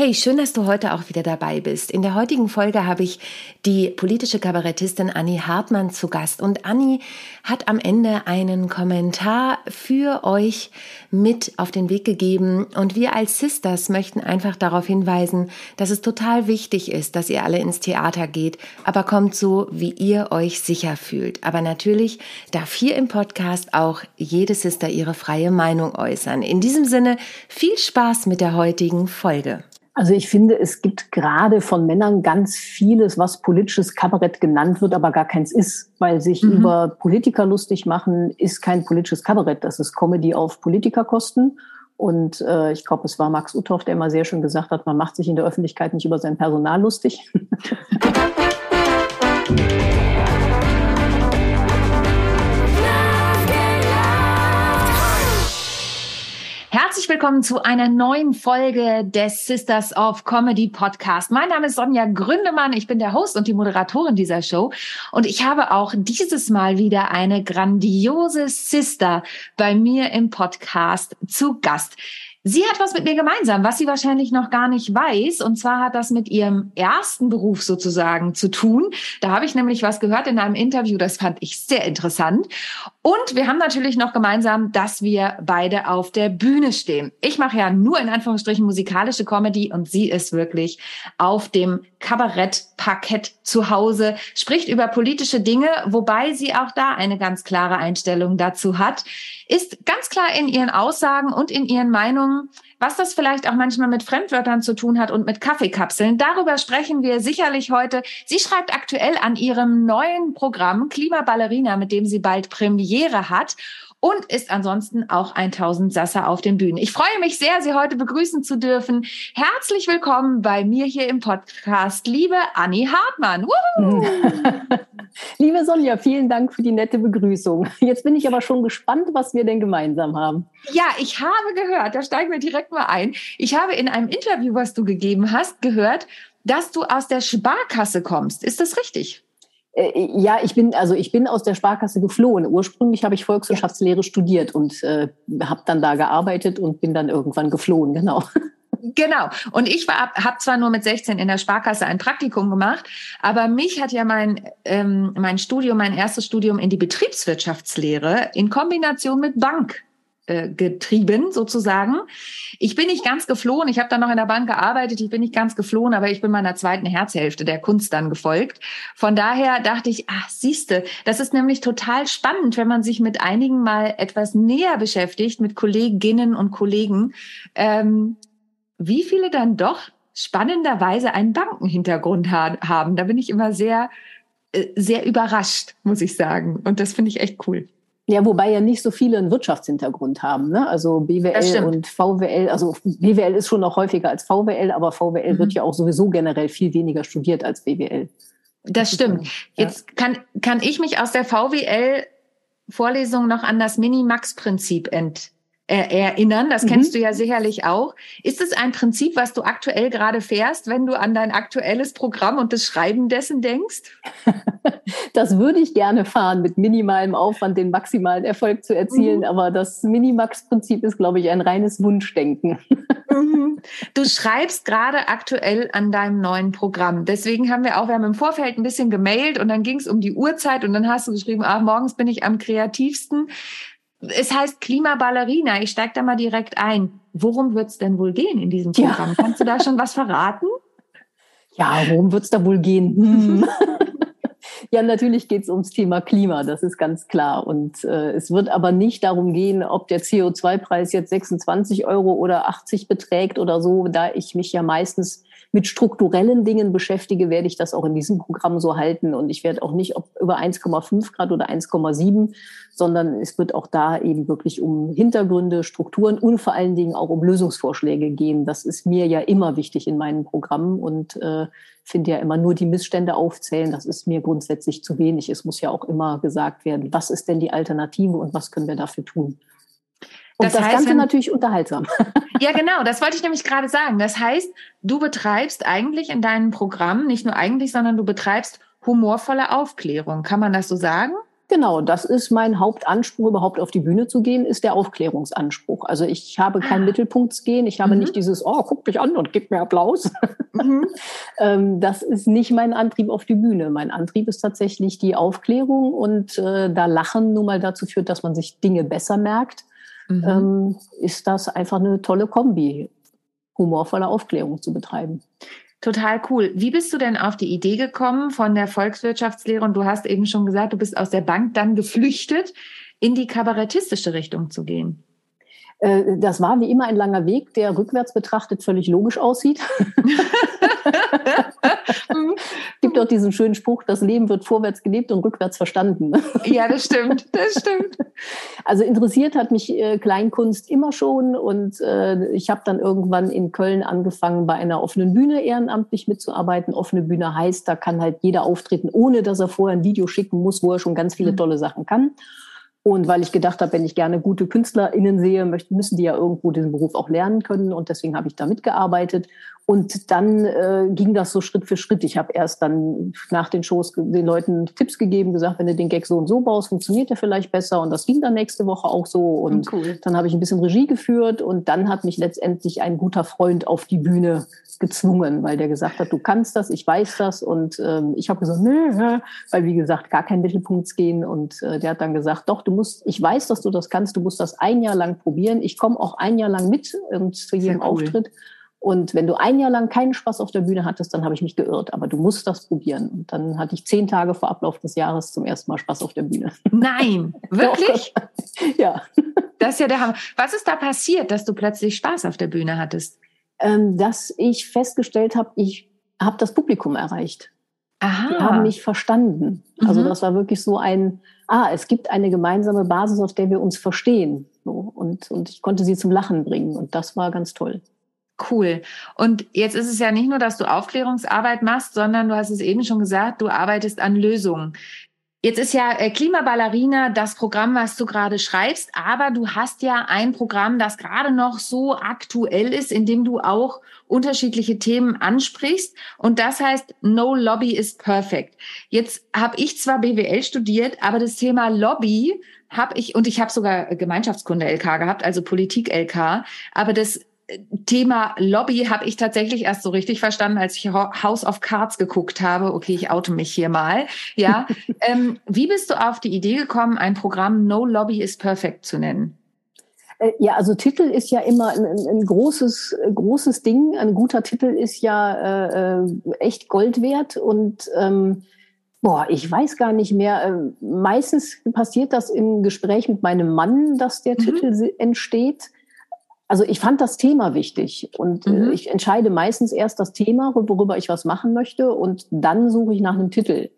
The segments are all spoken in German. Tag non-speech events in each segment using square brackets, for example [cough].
Hey, schön, dass du heute auch wieder dabei bist. In der heutigen Folge habe ich die politische Kabarettistin Annie Hartmann zu Gast. Und Annie hat am Ende einen Kommentar für euch mit auf den Weg gegeben. Und wir als Sisters möchten einfach darauf hinweisen, dass es total wichtig ist, dass ihr alle ins Theater geht, aber kommt so, wie ihr euch sicher fühlt. Aber natürlich darf hier im Podcast auch jede Sister ihre freie Meinung äußern. In diesem Sinne viel Spaß mit der heutigen Folge. Also ich finde, es gibt gerade von Männern ganz vieles, was politisches Kabarett genannt wird, aber gar keins ist, weil sich mhm. über Politiker lustig machen, ist kein politisches Kabarett. Das ist Comedy auf Politikerkosten. Und äh, ich glaube, es war Max Uthoff, der immer sehr schön gesagt hat, man macht sich in der Öffentlichkeit nicht über sein Personal lustig. [laughs] Herzlich willkommen zu einer neuen Folge des Sisters of Comedy Podcast. Mein Name ist Sonja Gründemann. Ich bin der Host und die Moderatorin dieser Show. Und ich habe auch dieses Mal wieder eine grandiose Sister bei mir im Podcast zu Gast. Sie hat was mit mir gemeinsam, was sie wahrscheinlich noch gar nicht weiß. Und zwar hat das mit ihrem ersten Beruf sozusagen zu tun. Da habe ich nämlich was gehört in einem Interview, das fand ich sehr interessant. Und wir haben natürlich noch gemeinsam, dass wir beide auf der Bühne stehen. Ich mache ja nur in Anführungsstrichen musikalische Comedy und sie ist wirklich auf dem Kabarettparkett zu Hause, spricht über politische Dinge, wobei sie auch da eine ganz klare Einstellung dazu hat ist ganz klar in ihren Aussagen und in ihren Meinungen, was das vielleicht auch manchmal mit Fremdwörtern zu tun hat und mit Kaffeekapseln. Darüber sprechen wir sicherlich heute. Sie schreibt aktuell an ihrem neuen Programm Klimaballerina, mit dem sie bald Premiere hat und ist ansonsten auch 1000 Sasser auf den Bühnen. Ich freue mich sehr, Sie heute begrüßen zu dürfen. Herzlich willkommen bei mir hier im Podcast, liebe Anni Hartmann. [laughs] liebe Sonja, vielen Dank für die nette Begrüßung. Jetzt bin ich aber schon gespannt, was wir denn gemeinsam haben. Ja, ich habe gehört, da steigen wir direkt mal ein. Ich habe in einem Interview, was du gegeben hast, gehört, dass du aus der Sparkasse kommst. Ist das richtig? Äh, ja, ich bin also ich bin aus der Sparkasse geflohen. Ursprünglich habe ich Volkswirtschaftslehre studiert und äh, habe dann da gearbeitet und bin dann irgendwann geflohen. Genau. [laughs] Genau. Und ich war habe zwar nur mit 16 in der Sparkasse ein Praktikum gemacht, aber mich hat ja mein ähm, mein Studium, mein erstes Studium in die Betriebswirtschaftslehre in Kombination mit Bank äh, getrieben sozusagen. Ich bin nicht ganz geflohen. Ich habe dann noch in der Bank gearbeitet. Ich bin nicht ganz geflohen, aber ich bin meiner zweiten Herzhälfte der Kunst dann gefolgt. Von daher dachte ich, ach, siehste, das ist nämlich total spannend, wenn man sich mit einigen mal etwas näher beschäftigt, mit Kolleginnen und Kollegen, ähm, wie viele dann doch spannenderweise einen Bankenhintergrund ha haben. Da bin ich immer sehr, äh, sehr überrascht, muss ich sagen. Und das finde ich echt cool. Ja, wobei ja nicht so viele einen Wirtschaftshintergrund haben. Ne? Also BWL und VWL, also BWL ist schon noch häufiger als VWL, aber VWL mhm. wird ja auch sowieso generell viel weniger studiert als BWL. Das stimmt. Jetzt kann, kann ich mich aus der VWL-Vorlesung noch an das Minimax-Prinzip ent, erinnern. Das kennst mhm. du ja sicherlich auch. Ist es ein Prinzip, was du aktuell gerade fährst, wenn du an dein aktuelles Programm und das Schreiben dessen denkst? [laughs] Das würde ich gerne fahren, mit minimalem Aufwand den maximalen Erfolg zu erzielen. Mhm. Aber das Minimax-Prinzip ist, glaube ich, ein reines Wunschdenken. [laughs] Mhm. Du schreibst gerade aktuell an deinem neuen Programm. Deswegen haben wir auch, wir haben im Vorfeld ein bisschen gemailt und dann ging es um die Uhrzeit und dann hast du geschrieben, ah, morgens bin ich am kreativsten. Es heißt Klimaballerina. Ich steige da mal direkt ein. Worum wird es denn wohl gehen in diesem Programm? Ja. Kannst du da schon was verraten? Ja, worum wird es da wohl gehen? Hm. [laughs] Ja, natürlich geht es ums Thema Klima, das ist ganz klar. Und äh, es wird aber nicht darum gehen, ob der CO2-Preis jetzt 26 Euro oder 80 beträgt oder so. Da ich mich ja meistens mit strukturellen Dingen beschäftige, werde ich das auch in diesem Programm so halten. Und ich werde auch nicht über 1,5 Grad oder 1,7, sondern es wird auch da eben wirklich um Hintergründe, Strukturen und vor allen Dingen auch um Lösungsvorschläge gehen. Das ist mir ja immer wichtig in meinen Programmen und äh, finde ja immer nur die Missstände aufzählen. Das ist mir grundsätzlich zu wenig. Es muss ja auch immer gesagt werden, was ist denn die Alternative und was können wir dafür tun. Und das, das heißt, Ganze wenn, natürlich unterhaltsam. [laughs] Ja, genau, das wollte ich nämlich gerade sagen. Das heißt, du betreibst eigentlich in deinem Programm, nicht nur eigentlich, sondern du betreibst humorvolle Aufklärung. Kann man das so sagen? Genau, das ist mein Hauptanspruch, überhaupt auf die Bühne zu gehen, ist der Aufklärungsanspruch. Also ich habe kein ah. Mittelpunktsgehen, ich habe mhm. nicht dieses, oh, guck mich an und gib mir Applaus. [laughs] Mhm. Ähm, das ist nicht mein Antrieb auf die Bühne. Mein Antrieb ist tatsächlich die Aufklärung und äh, da Lachen nun mal dazu führt, dass man sich Dinge besser merkt, mhm. ähm, ist das einfach eine tolle Kombi, humorvolle Aufklärung zu betreiben. Total cool. Wie bist du denn auf die Idee gekommen von der Volkswirtschaftslehre? Und du hast eben schon gesagt, du bist aus der Bank dann geflüchtet, in die kabarettistische Richtung zu gehen. Äh, das war wie immer ein langer Weg, der rückwärts betrachtet völlig logisch aussieht. [laughs] doch diesen schönen Spruch, das Leben wird vorwärts gelebt und rückwärts verstanden. [laughs] ja, das stimmt, das stimmt. Also interessiert hat mich äh, Kleinkunst immer schon und äh, ich habe dann irgendwann in Köln angefangen, bei einer offenen Bühne ehrenamtlich mitzuarbeiten. Offene Bühne heißt, da kann halt jeder auftreten, ohne dass er vorher ein Video schicken muss, wo er schon ganz viele mhm. tolle Sachen kann. Und weil ich gedacht habe, wenn ich gerne gute KünstlerInnen sehe, müssen die ja irgendwo diesen Beruf auch lernen können. Und deswegen habe ich da mitgearbeitet. Und dann äh, ging das so Schritt für Schritt. Ich habe erst dann nach den Shows den Leuten Tipps gegeben, gesagt, wenn du den Gag so und so baust, funktioniert der vielleicht besser. Und das ging dann nächste Woche auch so. Und cool. dann habe ich ein bisschen Regie geführt. Und dann hat mich letztendlich ein guter Freund auf die Bühne gezwungen, weil der gesagt hat, du kannst das, ich weiß das. Und ähm, ich habe gesagt, nö, weil wie gesagt, gar kein Mittelpunkt gehen. Und äh, der hat dann gesagt, doch, du musst, ich weiß, dass du das kannst, du musst das ein Jahr lang probieren. Ich komme auch ein Jahr lang mit ähm, zu jedem cool. Auftritt. Und wenn du ein Jahr lang keinen Spaß auf der Bühne hattest, dann habe ich mich geirrt. Aber du musst das probieren. Und dann hatte ich zehn Tage vor Ablauf des Jahres zum ersten Mal Spaß auf der Bühne. Nein, [laughs] wirklich? [laughs] ja. Das ist ja der Hammer. Was ist da passiert, dass du plötzlich Spaß auf der Bühne hattest? ähm, dass ich festgestellt habe, ich habe das Publikum erreicht. Aha. Die haben mich verstanden. Also mhm. das war wirklich so ein, ah, es gibt eine gemeinsame Basis, auf der wir uns verstehen. So, und, und ich konnte sie zum Lachen bringen. Und das war ganz toll. Cool. Und jetzt ist es ja nicht nur, dass du Aufklärungsarbeit machst, sondern du hast es eben schon gesagt, du arbeitest an Lösungen. Jetzt ist ja äh, Klimaballerina das Programm, was du gerade schreibst, aber du hast ja ein Programm, das gerade noch so aktuell ist, in dem du auch unterschiedliche Themen ansprichst. Und das heißt, No Lobby is Perfect. Jetzt habe ich zwar BWL studiert, aber das Thema Lobby habe ich, und ich habe sogar Gemeinschaftskunde LK gehabt, also Politik LK, aber das Thema Lobby habe ich tatsächlich erst so richtig verstanden, als ich House of Cards geguckt habe. Okay, ich oute mich hier mal. Ja, [laughs] ähm, wie bist du auf die Idee gekommen, ein Programm No Lobby is Perfect zu nennen? Äh, ja, also Titel ist ja immer ein, ein großes, großes Ding. Ein guter Titel ist ja äh, äh, echt Gold wert und ähm, Boah, ich weiß gar nicht mehr. Ähm, meistens passiert das im Gespräch mit meinem Mann, dass der mhm. Titel entsteht. Also ich fand das Thema wichtig und äh, mhm. ich entscheide meistens erst das Thema, worüber ich was machen möchte und dann suche ich nach einem Titel.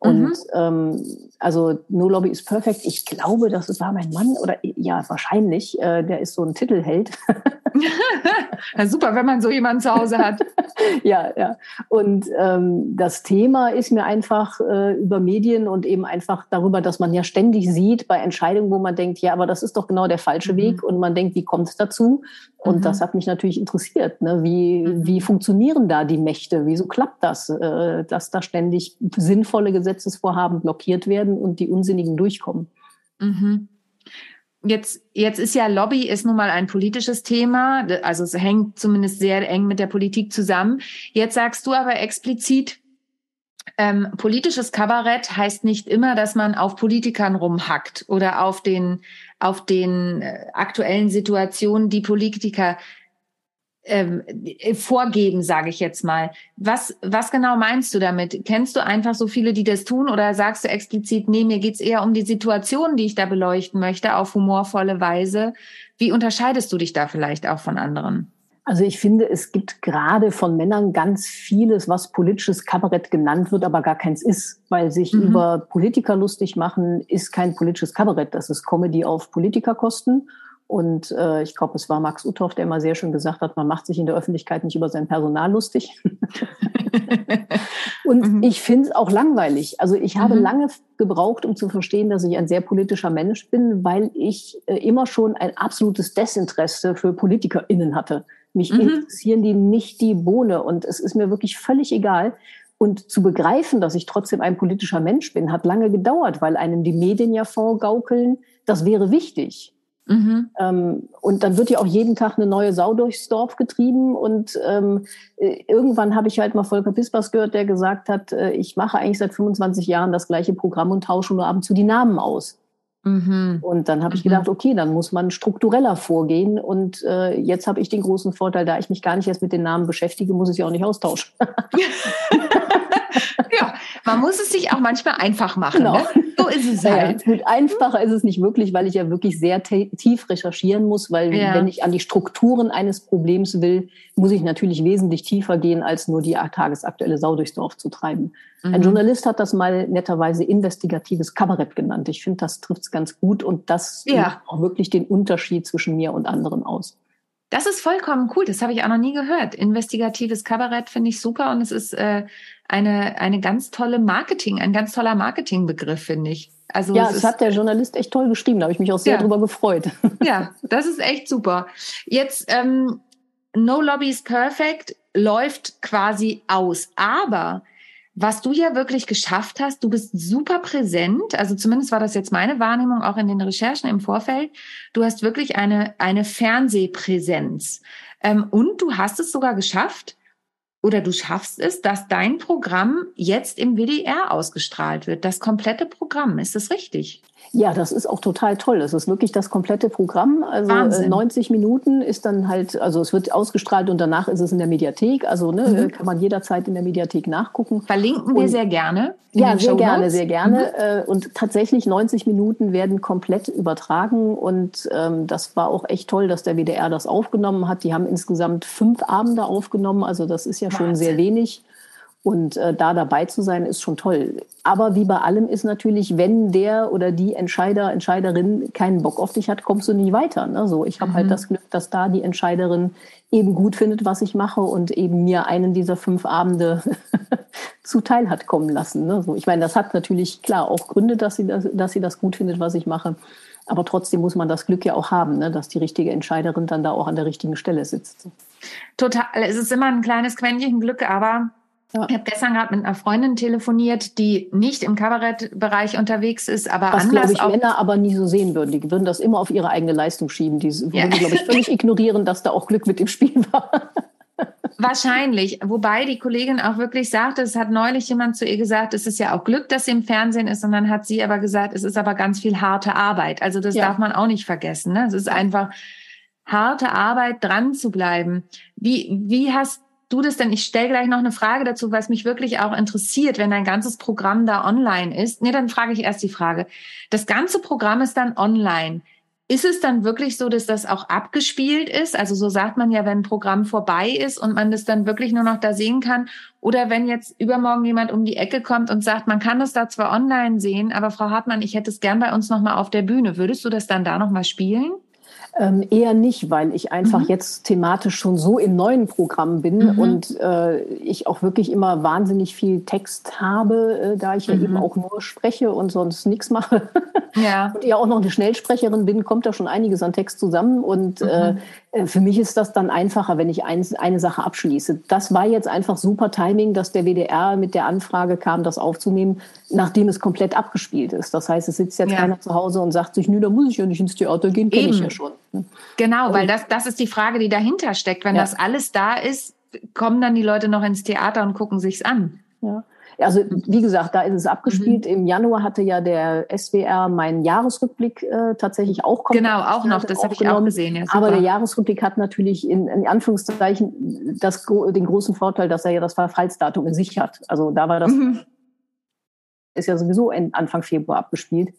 Und mhm. ähm, also No Lobby is Perfect, ich glaube, das war mein Mann oder ja, wahrscheinlich, äh, der ist so ein Titelheld. [laughs] ja, super, wenn man so jemanden zu Hause hat. [laughs] ja, ja. Und ähm, das Thema ist mir einfach äh, über Medien und eben einfach darüber, dass man ja ständig sieht bei Entscheidungen, wo man denkt, ja, aber das ist doch genau der falsche mhm. Weg und man denkt, wie kommt es dazu? Und mhm. das hat mich natürlich interessiert. Ne? Wie, mhm. wie funktionieren da die Mächte? Wieso klappt das, äh, dass da ständig sinnvolle Gesetzesvorhaben blockiert werden und die unsinnigen durchkommen? Mhm. Jetzt, jetzt ist ja Lobby ist nun mal ein politisches Thema, also es hängt zumindest sehr eng mit der Politik zusammen. Jetzt sagst du aber explizit, ähm, politisches Kabarett heißt nicht immer, dass man auf Politikern rumhackt oder auf den, auf den äh, aktuellen Situationen, die Politiker ähm, vorgeben, sage ich jetzt mal. Was, was genau meinst du damit? Kennst du einfach so viele, die das tun oder sagst du explizit, nee, mir geht's eher um die Situation, die ich da beleuchten möchte, auf humorvolle Weise? Wie unterscheidest du dich da vielleicht auch von anderen? Also ich finde, es gibt gerade von Männern ganz vieles, was politisches Kabarett genannt wird, aber gar keins ist, weil sich mhm. über Politiker lustig machen, ist kein politisches Kabarett. Das ist Comedy auf Politikerkosten. Und äh, ich glaube, es war Max Uthoff, der immer sehr schön gesagt hat, man macht sich in der Öffentlichkeit nicht über sein Personal lustig. [laughs] und mhm. ich finde es auch langweilig. Also ich habe mhm. lange gebraucht, um zu verstehen, dass ich ein sehr politischer Mensch bin, weil ich äh, immer schon ein absolutes Desinteresse für PolitikerInnen hatte. Mich mhm. interessieren die nicht die Bohne. Und es ist mir wirklich völlig egal, Und zu begreifen, dass ich trotzdem ein politischer Mensch bin, hat lange gedauert, weil einem die Medien ja vorgaukeln, das wäre wichtig. Mhm. Ähm, und dann wird ja auch jeden Tag eine neue Sau durchs Dorf getrieben. Und ähm, äh, irgendwann habe ich halt mal Volker Pispers gehört, der gesagt hat, äh, ich mache eigentlich seit 25 Jahren das gleiche Programm und tausche nur ab und zu die Namen aus. Mhm. Und dann habe ich mhm. gedacht, okay, dann muss man struktureller vorgehen. Und äh, jetzt habe ich den großen Vorteil, da ich mich gar nicht erst mit den Namen beschäftige, muss ich sie auch nicht austauschen. [laughs] ja, man muss es sich auch manchmal einfach machen. Genau. Ne? So ist es halt. Ja, gut, einfacher ist es nicht wirklich, weil ich ja wirklich sehr tief recherchieren muss, weil ja. wenn ich an die Strukturen eines Problems will, muss ich natürlich wesentlich tiefer gehen, als nur die tagesaktuelle Sau durchs Dorf zu treiben. Mhm. Ein Journalist hat das mal netterweise investigatives Kabarett genannt. Ich finde, das trifft es ganz gut und das ja. macht auch wirklich den Unterschied zwischen mir und anderen aus. Das ist vollkommen cool. Das habe ich auch noch nie gehört. Investigatives Kabarett finde ich super und es ist äh, eine, eine ganz tolle Marketing, ein ganz toller Marketingbegriff, finde ich. Also ja, das hat der Journalist echt toll geschrieben. Da habe ich mich auch sehr ja. drüber gefreut. [laughs] Ja, das ist echt super. Jetzt ähm, No Lobby is Perfect läuft quasi aus, aber was du ja wirklich geschafft hast, du bist super präsent, also zumindest war das jetzt meine Wahrnehmung auch in den Recherchen im Vorfeld. Du hast wirklich eine, eine Fernsehpräsenz. Ähm, und du hast es sogar geschafft, oder du schaffst es, dass dein Programm jetzt im WDR ausgestrahlt wird. Das komplette Programm, ist das richtig? Ja, das ist auch total toll. Das ist wirklich das komplette Programm. Also äh, Wahnsinn. 90 Minuten ist dann halt, also es wird ausgestrahlt und danach ist es in der Mediathek. Also ne, mhm. kann man jederzeit in der Mediathek nachgucken. Verlinken wir und, sehr gerne. Ja, sehr gerne, sehr gerne. Mhm. Und tatsächlich 90 Minuten werden komplett übertragen und ähm, das war auch echt toll, dass der WDR das aufgenommen hat. Die haben insgesamt fünf Abende aufgenommen, also das ist ja schon Wahnsinn. sehr wenig. Und äh, da dabei zu sein, ist schon toll. Aber wie bei allem ist natürlich, wenn der oder die Entscheider, Entscheiderin keinen Bock auf dich hat, kommst du nie weiter. Ne? So, ich habe halt mhm. halt das Glück, dass da die Entscheiderin eben gut findet, was ich mache und eben mir einen dieser fünf Abende [laughs] zuteil hat kommen lassen. Ne? So, ich meine, das hat natürlich klar auch Gründe, dass sie das, dass sie das gut findet, was ich mache. Aber trotzdem muss man das Glück ja auch haben, ne? dass die richtige Entscheiderin dann da auch an der richtigen Stelle sitzt. Total. Es ist immer ein kleines Quäntchen Glück, aber ja. Ich habe gestern gerade mit einer Freundin telefoniert, die nicht im Kabarettbereich unterwegs ist, aber Was, glaube ich, Männer aber nie so sehen würden. Die würden das immer auf ihre eigene Leistung schieben. Die würden, ja. glaube ich, völlig [laughs] ignorieren, dass da auch Glück mit dem Spiel war. Wahrscheinlich. Wobei die Kollegin auch wirklich sagte, es hat neulich jemand zu ihr gesagt, es ist ja auch Glück, dass sie im Fernsehen ist. Und dann hat sie aber gesagt, es ist aber ganz viel harte Arbeit. Also das ja. darf man auch nicht vergessen. Ne? Es ist einfach harte Arbeit, dran zu bleiben. Wie, wie hast du das denn? Ich stelle gleich noch eine Frage dazu, was mich wirklich auch interessiert, wenn dein ganzes Programm da online ist. Nee, dann frage ich erst die Frage. Das ganze Programm ist dann online. Ist es dann wirklich so, dass das auch abgespielt ist? Also so sagt man ja, wenn ein Programm vorbei ist und man das dann wirklich nur noch da sehen kann. Oder wenn jetzt übermorgen jemand um die Ecke kommt und sagt, man kann das da zwar online sehen, aber Frau Hartmann, ich hätte es gern bei uns nochmal auf der Bühne. Würdest du das dann da nochmal spielen? Ähm, eher nicht, weil ich einfach mhm. jetzt thematisch schon so im neuen Programm bin mhm. und äh, ich auch wirklich immer wahnsinnig viel Text habe, äh, da ich mhm. ja eben auch nur spreche und sonst nichts mache. Ja. [laughs] und ja auch noch eine Schnellsprecherin bin, kommt da schon einiges an Text zusammen und mhm. äh, für mich ist das dann einfacher, wenn ich ein, eine Sache abschließe. Das war jetzt einfach super Timing, dass der WDR mit der Anfrage kam, das aufzunehmen, nachdem es komplett abgespielt ist. Das heißt, es sitzt jetzt ja. keiner zu Hause und sagt sich, nö, da muss ich ja nicht ins Theater gehen, kenne ich ja schon. Genau, weil das, das ist die Frage, die dahinter steckt. Wenn ja. das alles da ist, kommen dann die Leute noch ins Theater und gucken sich's an. Ja. Also wie gesagt, da ist es abgespielt. Mhm. Im Januar hatte ja der SWR meinen Jahresrückblick äh, tatsächlich auch komplett. Genau, auch noch, das habe ich auch gesehen. Ja, Aber der Jahresrückblick hat natürlich in, in Anführungszeichen das, den großen Vorteil, dass er ja das Verfallsdatum in sich hat. Also da war das, mhm. ist ja sowieso Anfang Februar abgespielt.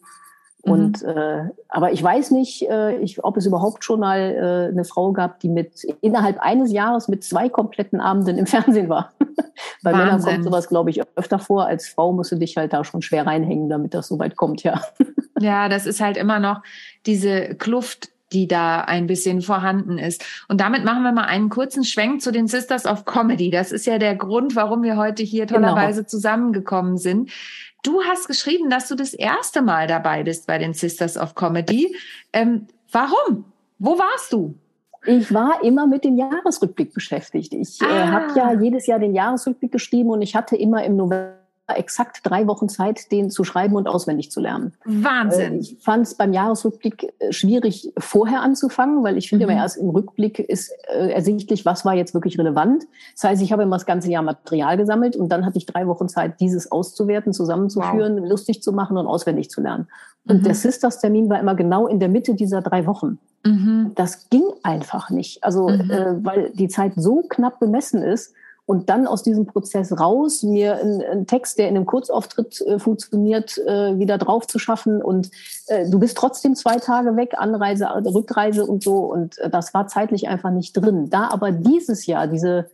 Und mhm. äh, aber ich weiß nicht, äh, ich, ob es überhaupt schon mal äh, eine Frau gab, die mit innerhalb eines Jahres mit zwei kompletten Abenden im [laughs] Fernsehen war. [laughs] Bei Wahnsinn. Männern kommt sowas, glaube ich, öfter vor. Als Frau musst du dich halt da schon schwer reinhängen, damit das so weit kommt, ja. [laughs] Ja, das ist halt immer noch diese Kluft, die da ein bisschen vorhanden ist. Und damit machen wir mal einen kurzen Schwenk zu den Sisters of Comedy. Das ist ja der Grund, warum wir heute hier genau. tollerweise genau. zusammengekommen sind. Du hast geschrieben, dass du das erste Mal dabei bist bei den Sisters of Comedy. Ähm, warum? Wo warst du? Ich war immer mit dem Jahresrückblick beschäftigt. Ich äh, ah. äh, habe ja jedes Jahr den Jahresrückblick geschrieben und ich hatte immer im November exakt drei Wochen Zeit, den zu schreiben und auswendig zu lernen. Wahnsinn. Äh, ich fand es beim Jahresrückblick äh, schwierig, vorher anzufangen, weil ich finde mhm. immer erst im Rückblick ist äh, ersichtlich, was war jetzt wirklich relevant. Das heißt, ich habe immer das ganze Jahr Material gesammelt und dann hatte ich drei Wochen Zeit, dieses auszuwerten, zusammenzuführen, wow. lustig zu machen und auswendig zu lernen. Und mhm. der Sisters-Termin war immer genau in der Mitte dieser drei Wochen. Mhm. Das ging einfach nicht. Also, mhm. äh, weil die Zeit so knapp bemessen ist, und dann aus diesem Prozess raus, mir einen, einen Text, der in einem Kurzauftritt äh, funktioniert, äh, wieder drauf zu schaffen. Und äh, du bist trotzdem zwei Tage weg, Anreise, Rückreise und so. Und äh, das war zeitlich einfach nicht drin. Da aber dieses Jahr diese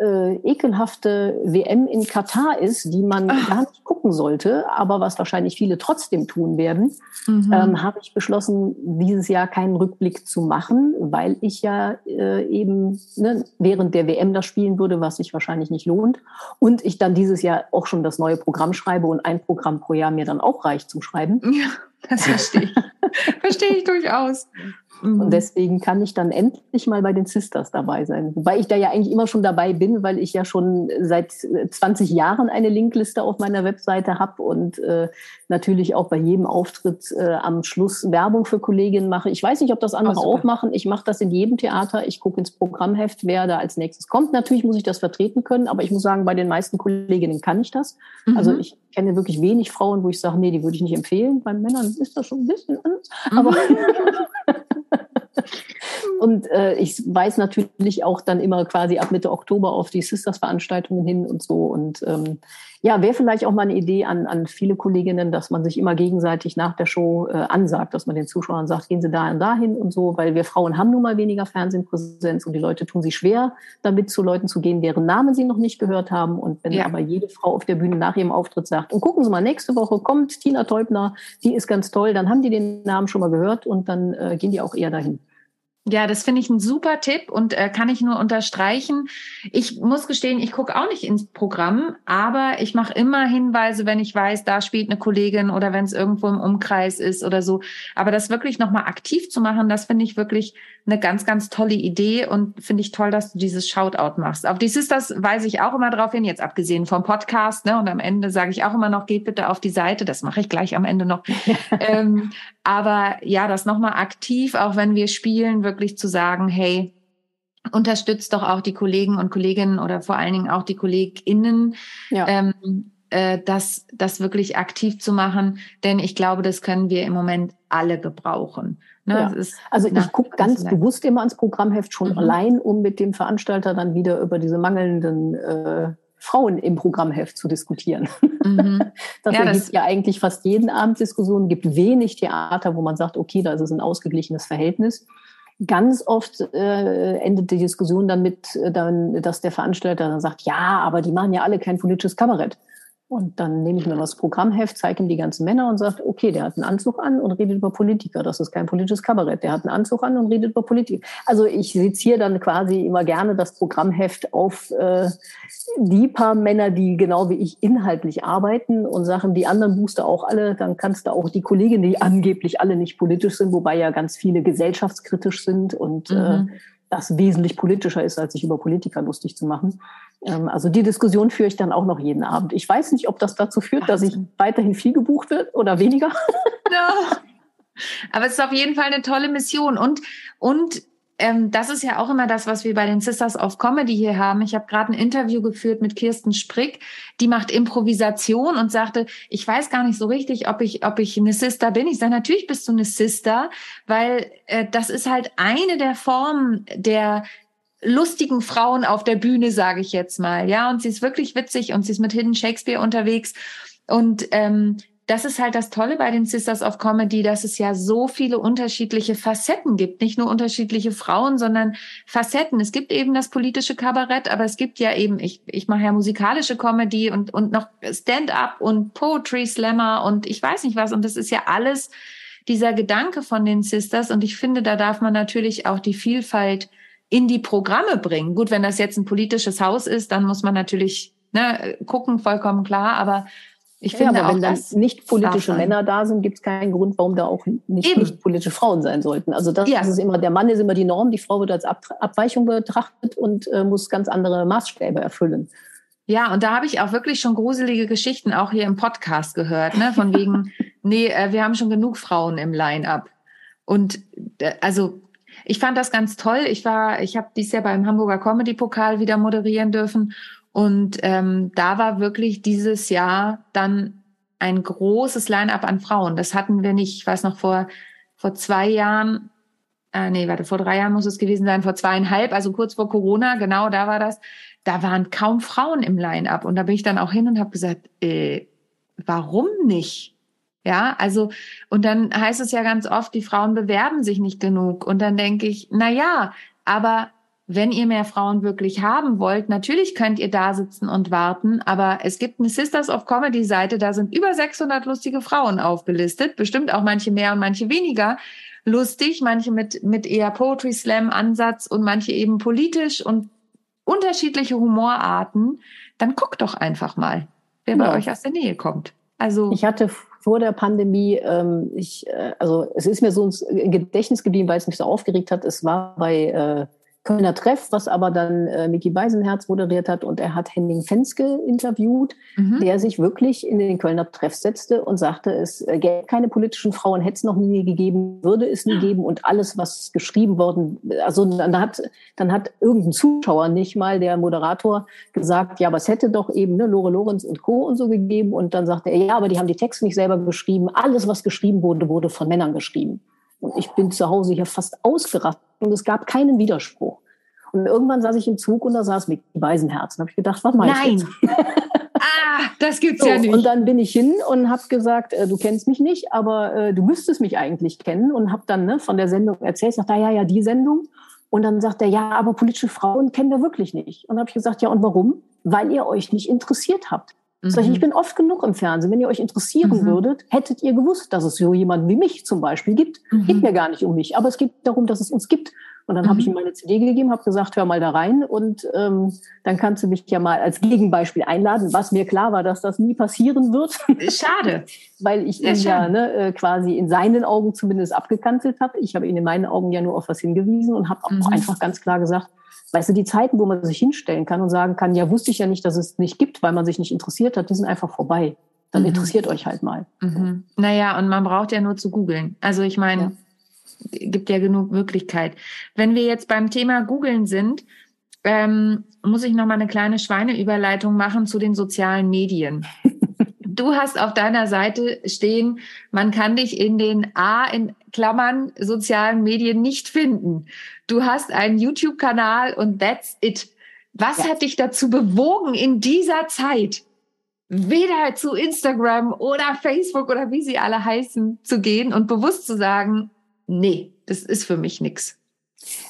äh, ekelhafte WM in Katar ist, die man Ach. gar nicht gucken sollte, aber was wahrscheinlich viele trotzdem tun werden, mhm. ähm, habe ich beschlossen, dieses Jahr keinen Rückblick zu machen, weil ich ja äh, eben ne, während der WM das spielen würde, was sich wahrscheinlich nicht lohnt. Und ich dann dieses Jahr auch schon das neue Programm schreibe und ein Programm pro Jahr mir dann auch reicht zum Schreiben. Ja, das verstehe ich. [laughs] verstehe ich durchaus. Mhm. Und deswegen kann ich dann endlich mal bei den Sisters dabei sein. Wobei ich da ja eigentlich immer schon dabei bin, weil ich ja schon seit 20 Jahren eine Linkliste auf meiner Webseite habe und äh, natürlich auch bei jedem Auftritt äh, am Schluss Werbung für Kolleginnen mache. Ich weiß nicht, ob das andere oh, auch machen. Ich mache das in jedem Theater. Ich gucke ins Programmheft, wer da als nächstes kommt. Natürlich muss ich das vertreten können, aber ich muss sagen, bei den meisten Kolleginnen kann ich das. Mhm. Also ich kenne wirklich wenig Frauen, wo ich sage, nee, die würde ich nicht empfehlen. Bei Männern ist das schon ein bisschen anders. Mhm. [laughs] [laughs] Und äh, ich weiß natürlich auch dann immer quasi ab Mitte Oktober auf die Sisters-Veranstaltungen hin und so. Und ähm, ja, wäre vielleicht auch mal eine Idee an, an viele Kolleginnen, dass man sich immer gegenseitig nach der Show äh, ansagt, dass man den Zuschauern sagt, gehen Sie da und dahin und so, weil wir Frauen haben nun mal weniger Fernsehpräsenz und die Leute tun sich schwer, damit zu Leuten zu gehen, deren Namen sie noch nicht gehört haben. Und wenn ja. aber jede Frau auf der Bühne nach ihrem Auftritt sagt, und gucken Sie mal, nächste Woche kommt Tina Teubner, die ist ganz toll, dann haben die den Namen schon mal gehört und dann äh, gehen die auch eher dahin. Ja, das finde ich ein super Tipp und äh, kann ich nur unterstreichen. Ich muss gestehen, ich gucke auch nicht ins Programm, aber ich mache immer Hinweise, wenn ich weiß, da spielt eine Kollegin oder wenn es irgendwo im Umkreis ist oder so. Aber das wirklich nochmal aktiv zu machen, das finde ich wirklich eine ganz, ganz tolle Idee und finde ich toll, dass du dieses Shoutout machst. Auf die Sisters weise ich auch immer drauf hin, jetzt abgesehen vom Podcast, ne? Und am Ende sage ich auch immer noch, geht bitte auf die Seite. Das mache ich gleich am Ende noch. [laughs] ähm, aber ja, das nochmal aktiv, auch wenn wir spielen, wirklich zu sagen, hey, unterstützt doch auch die Kollegen und Kolleginnen oder vor allen Dingen auch die KollegInnen, ja. ähm, äh, das, das wirklich aktiv zu machen. Denn ich glaube, das können wir im Moment alle gebrauchen. Ne? Ja. also ich gucke ganz bewusst immer ans Programmheft schon mhm. allein, um mit dem Veranstalter dann wieder über diese mangelnden äh, Frauen im Programmheft zu diskutieren. Mhm. [laughs] das ja, ergibt ja eigentlich fast jeden Abend Diskussionen, gibt wenig Theater, wo man sagt, okay, da ist es ein ausgeglichenes Verhältnis. Ganz oft äh, endet die Diskussion damit, äh, dann, dass der Veranstalter dann sagt, ja, aber die machen ja alle kein politisches Kabarett. Und dann nehme ich mir das Programmheft, zeige ihm die ganzen Männer und sage, okay, der hat einen Anzug an und redet über Politiker. Das ist kein politisches Kabarett. Der hat einen Anzug an und redet über Politik. Also ich seziere dann quasi immer gerne das Programmheft auf äh, die paar Männer, die genau wie ich inhaltlich arbeiten und sagen, die anderen Booster auch alle. Dann kannst du auch die Kolleginnen, die angeblich alle nicht politisch sind, wobei ja ganz viele gesellschaftskritisch sind und äh, mhm. äh, das wesentlich politischer ist, als sich über Politiker lustig zu machen. Ähm, also die Diskussion führe ich dann auch noch jeden Abend. Ich weiß nicht, ob das dazu führt, dass ich weiterhin viel gebucht wird oder weniger. Ja. Aber es ist auf jeden Fall eine tolle Mission und und ähm, das ist ja auch immer das, was wir bei den Sisters of Comedy hier haben. Ich habe gerade ein Interview geführt mit Kirsten Sprick, die macht Improvisation und sagte, ich weiß gar nicht so richtig, ob ich, ob ich eine Sister bin. Ich sage, natürlich bist du eine Sister, weil äh, das ist halt eine der Formen der lustigen Frauen auf der Bühne, sage ich jetzt mal. Ja, und sie ist wirklich witzig und sie ist mit Hidden Shakespeare unterwegs. Und ähm, das ist halt das Tolle bei den Sisters of Comedy, dass es ja so viele unterschiedliche Facetten gibt. Nicht nur unterschiedliche Frauen, sondern Facetten. Es gibt eben das politische Kabarett, aber es gibt ja eben, ich, ich mache ja musikalische Comedy und, und noch Stand-up und Poetry Slammer und ich weiß nicht was. Und das ist ja alles dieser Gedanke von den Sisters. Und ich finde, da darf man natürlich auch die Vielfalt in die Programme bringen. Gut, wenn das jetzt ein politisches Haus ist, dann muss man natürlich ne, gucken, vollkommen klar. Aber Ich ja, finde aber wenn dann nicht politische Männer da sind, gibt es keinen Grund, warum da auch nicht, nicht politische Frauen sein sollten. Also das ja. ist immer, der Mann ist immer die Norm, die Frau wird als Ab Abweichung betrachtet und äh, muss ganz andere Maßstäbe erfüllen. Ja, und da habe ich auch wirklich schon gruselige Geschichten auch hier im Podcast gehört, ne? Von wegen, [laughs] nee, äh, wir haben schon genug Frauen im Line-up. Und äh, also ich fand das ganz toll. Ich war, ich habe dies Jahr beim Hamburger Comedy Pokal wieder moderieren dürfen und ähm, da war wirklich dieses Jahr dann ein großes Line-up an Frauen. Das hatten wir nicht, ich weiß noch, vor, vor zwei Jahren, äh, nee, warte, vor drei Jahren muss es gewesen sein, vor zweieinhalb, also kurz vor Corona, genau, da war das. Da waren kaum Frauen im Line-up. Und da bin ich dann auch hin und habe gesagt, äh, warum nicht? Ja, also, und dann heißt es ja ganz oft, die Frauen bewerben sich nicht genug. Und dann denke ich, na ja, aber wenn ihr mehr Frauen wirklich haben wollt, natürlich könnt ihr da sitzen und warten, aber es gibt eine Sisters of Comedy Seite, da sind über 600 lustige Frauen aufgelistet, bestimmt auch manche mehr und manche weniger lustig, manche mit, mit eher Poetry Slam Ansatz und manche eben politisch und unterschiedliche Humorarten. Dann guckt doch einfach mal, wer ja. bei euch aus der Nähe kommt. Also ich hatte vor der Pandemie, ähm, ich, äh, also es ist mir so ins Gedächtnis geblieben, weil es mich so aufgeregt hat. Es war bei äh, Kölner Treff, was aber dann äh, Micky Beisenherz moderiert hat und er hat Henning Fenske interviewt, mhm. der sich wirklich in den Kölner Treff setzte und sagte, es äh, gäbe keine politischen Frauen, hätte es noch nie gegeben, würde es nie geben und alles, was geschrieben worden, also dann hat, dann hat irgendein Zuschauer nicht mal der Moderator gesagt, ja, aber es hätte doch eben ne, Lore Lorenz und Co. und so gegeben und dann sagte er, ja, aber die haben die Texte nicht selber geschrieben, alles, was geschrieben wurde, wurde von Männern geschrieben. Und ich bin zu Hause hier fast ausgerastet und es gab keinen Widerspruch. Und irgendwann saß ich im Zug und da saß Micky Beisenherz. Und habe ich gedacht, was meinst du? Nein. [laughs] ah, das gibt's so, ja nicht. Und dann bin ich hin und habe gesagt, äh, du kennst mich nicht, aber äh, du müsstest mich eigentlich kennen. Und habe dann ne, von der Sendung erzählt. Sagt er, ja, ja, die Sendung. Und dann sagt er, ja, aber politische Frauen kennen wir wirklich nicht. Und habe ich gesagt, ja, und warum? Weil ihr euch nicht interessiert habt. Mhm. Ich, ich bin oft genug im Fernsehen. Wenn ihr euch interessieren mhm. würdet, hättet ihr gewusst, dass es so jemanden wie mich zum Beispiel gibt. Mhm. Geht mir gar nicht um mich, aber es geht darum, dass es uns gibt. Und dann mhm. habe ich ihm meine CD gegeben, habe gesagt, hör mal da rein und ähm, dann kannst du mich ja mal als Gegenbeispiel einladen, was mir klar war, dass das nie passieren wird. Schade. [laughs] Weil ich ihn ja ne, äh, quasi in seinen Augen zumindest abgekanzelt habe. Ich habe ihn in meinen Augen ja nur auf was hingewiesen und habe auch mhm. einfach ganz klar gesagt, Weißt du, die Zeiten, wo man sich hinstellen kann und sagen kann, ja, wusste ich ja nicht, dass es nicht gibt, weil man sich nicht interessiert hat, die sind einfach vorbei. Dann mhm. interessiert euch halt mal. Mhm. Naja, und man braucht ja nur zu googeln. Also ich meine, ja. gibt ja genug Möglichkeit. Wenn wir jetzt beim Thema googeln sind, ähm, muss ich noch mal eine kleine Schweineüberleitung machen zu den sozialen Medien. [laughs] Du hast auf deiner Seite stehen, man kann dich in den A in Klammern sozialen Medien nicht finden. Du hast einen YouTube-Kanal und that's it. Was ja. hat dich dazu bewogen, in dieser Zeit weder zu Instagram oder Facebook oder wie sie alle heißen zu gehen und bewusst zu sagen, nee, das ist für mich nichts?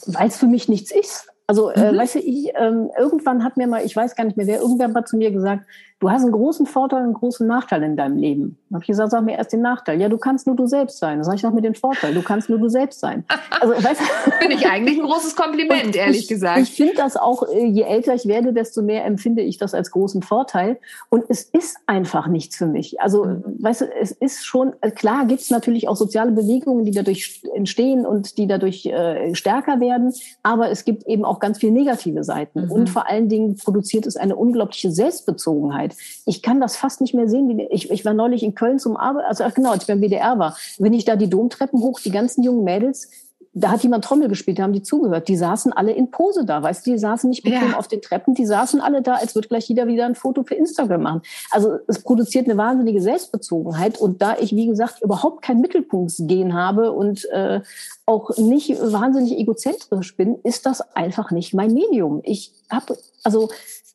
Weil es für mich nichts ist. Also, äh, mhm. weißt du, ich, ähm, irgendwann hat mir mal, ich weiß gar nicht mehr, wer irgendwer mal zu mir gesagt, du hast einen großen Vorteil und einen großen Nachteil in deinem Leben. Dann habe ich gesagt, sag mir erst den Nachteil. Ja, du kannst nur du selbst sein. Dann sage ich auch mir den Vorteil, du kannst nur du selbst sein. Also, [laughs] weißt du, finde ich eigentlich ein großes Kompliment, ehrlich ich, gesagt. Ich finde das auch, äh, je älter ich werde, desto mehr empfinde ich das als großen Vorteil. Und es ist einfach nichts für mich. Also, mhm. weißt du, es ist schon, äh, klar gibt es natürlich auch soziale Bewegungen, die dadurch entstehen und die dadurch äh, stärker werden. Aber es gibt eben auch ganz viele negative Seiten. Mhm. Und vor allen Dingen produziert es eine unglaubliche Selbstbezogenheit. Zeit. Ich kann das fast nicht mehr sehen. Ich, ich war neulich in Köln zum Arbeit, also ach genau, als ich beim WDR war. Wenn ich da die Domtreppen hoch, die ganzen jungen Mädels, da hat jemand Trommel gespielt, da haben die zugehört. Die saßen alle in Pose da, weißt du, die saßen nicht bequem ja. auf den Treppen, die saßen alle da, als würde gleich jeder wieder ein Foto für Instagram machen. Also es produziert eine wahnsinnige Selbstbezogenheit und da ich, wie gesagt, überhaupt kein Mittelpunktsgehen habe und äh, auch nicht wahnsinnig egozentrisch bin, ist das einfach nicht mein Medium. Ich habe, also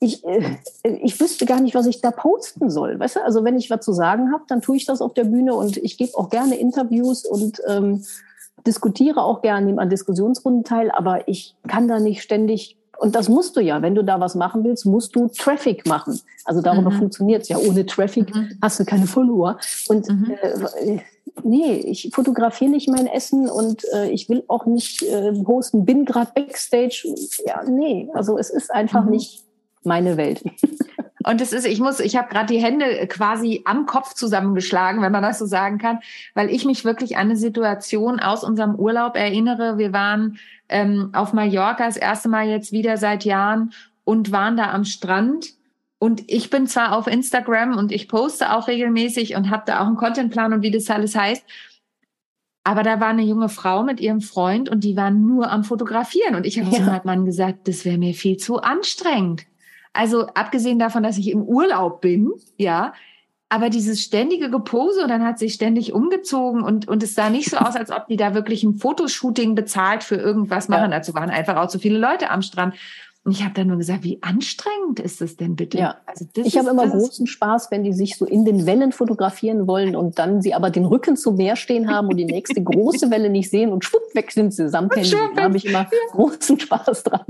ich, äh, ich wüsste gar nicht, was ich da posten soll. Weißt du, also wenn ich was zu sagen habe, dann tue ich das auf der Bühne und ich gebe auch gerne Interviews und ähm, diskutiere auch gerne, nehme an Diskussionsrunden teil, aber ich kann da nicht ständig, und das musst du ja, wenn du da was machen willst, musst du Traffic machen. Also darüber mhm. funktioniert es ja. Ohne Traffic mhm. hast du keine Follower. Und mhm. äh, nee, ich fotografiere nicht mein Essen und äh, ich will auch nicht äh, posten, bin gerade Backstage. Ja, nee, also es ist einfach mhm. nicht meine Welt. [laughs] Und es ist, ich muss, ich habe gerade die Hände quasi am Kopf zusammengeschlagen, wenn man das so sagen kann, weil ich mich wirklich an eine Situation aus unserem Urlaub erinnere. Wir waren ähm, auf Mallorca das erste Mal jetzt wieder seit Jahren und waren da am Strand. Und ich bin zwar auf Instagram und ich poste auch regelmäßig und habe da auch einen Contentplan und wie das alles heißt. Aber da war eine junge Frau mit ihrem Freund und die waren nur am Fotografieren. Und ich habe ja. zu meinem Mann gesagt, das wäre mir viel zu anstrengend. Also abgesehen davon, dass ich im Urlaub bin, ja, aber dieses ständige Gepose und dann hat sie ständig umgezogen und, und es sah nicht so aus, als ob die da wirklich ein Fotoshooting bezahlt für irgendwas machen. Ja. Dazu waren einfach auch zu viele Leute am Strand. Und ich habe dann nur gesagt, wie anstrengend ist das denn bitte? Ja. Also ich habe immer großen Spaß, wenn die sich so in den Wellen fotografieren wollen und dann sie aber den Rücken zum Meer stehen haben und die nächste große Welle nicht sehen und schwupp weg sind sie samt Handy. Da habe ich immer großen Spaß dran.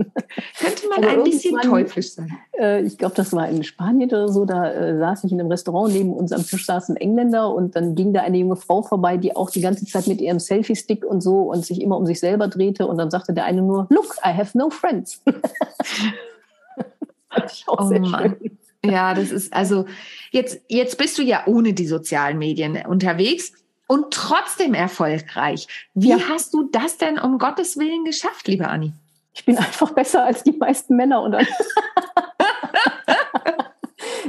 Könnte man aber ein bisschen teuflisch sein. Äh, ich glaube, das war in Spanien oder so, da äh, saß ich in einem Restaurant, neben uns am Tisch saß ein Engländer und dann ging da eine junge Frau vorbei, die auch die ganze Zeit mit ihrem Selfie-Stick und so und sich immer um sich selber drehte und dann sagte der eine nur, look, I have no friends. [laughs] [laughs] oh Mann. Schön. Ja, das ist also jetzt, jetzt bist du ja ohne die sozialen Medien unterwegs und trotzdem erfolgreich. Wie ja. hast du das denn um Gottes Willen geschafft, liebe Anni? Ich bin einfach besser als die meisten Männer und [laughs]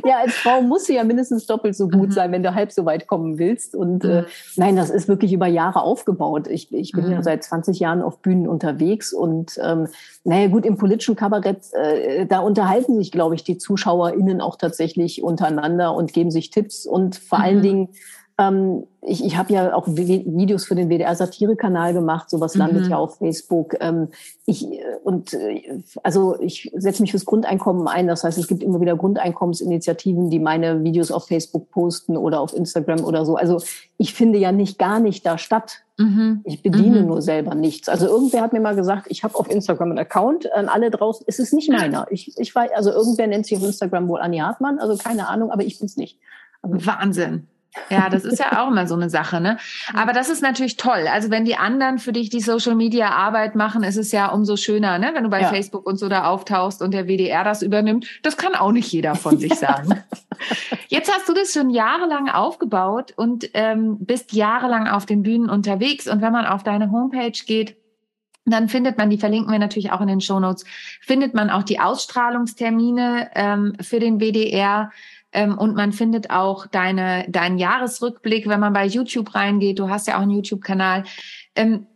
[laughs] ja, als Frau muss sie ja mindestens doppelt so gut mhm. sein, wenn du halb so weit kommen willst. Und äh, mhm. nein, das ist wirklich über Jahre aufgebaut. Ich, ich bin ja mhm. seit 20 Jahren auf Bühnen unterwegs und ähm, naja gut, im politischen Kabarett, äh, da unterhalten sich, glaube ich, die ZuschauerInnen auch tatsächlich untereinander und geben sich Tipps und vor allen Dingen ähm, ich ich habe ja auch Videos für den WDR-Satire-Kanal gemacht, sowas landet mhm. ja auf Facebook. Ähm, ich, äh, und äh, also ich setze mich fürs Grundeinkommen ein. Das heißt, es gibt immer wieder Grundeinkommensinitiativen, die meine Videos auf Facebook posten oder auf Instagram oder so. Also ich finde ja nicht gar nicht da statt. Mhm. Ich bediene mhm. nur selber nichts. Also irgendwer hat mir mal gesagt, ich habe auf Instagram einen Account, an alle draußen, es ist nicht meiner. [laughs] Ich, ich weiß, also irgendwer nennt sich auf Instagram wohl Anni Hartmann, also keine Ahnung, aber ich bin's nicht. Also, Wahnsinn. Ja, das ist ja auch immer so eine Sache, ne? Aber das ist natürlich toll. Also wenn die anderen für dich die Social Media Arbeit machen, ist es ja umso schöner, ne? Wenn du bei ja. Facebook und so da auftauchst und der WDR das übernimmt. Das kann auch nicht jeder von sich [laughs] sagen. Jetzt hast du das schon jahrelang aufgebaut und ähm, bist jahrelang auf den Bühnen unterwegs. Und wenn man auf deine Homepage geht, dann findet man, die verlinken wir natürlich auch in den Show Notes, findet man auch die Ausstrahlungstermine ähm, für den WDR. Ähm, und man findet auch deine, deinen Jahresrückblick, wenn man bei YouTube reingeht. Du hast ja auch einen YouTube-Kanal. Ähm,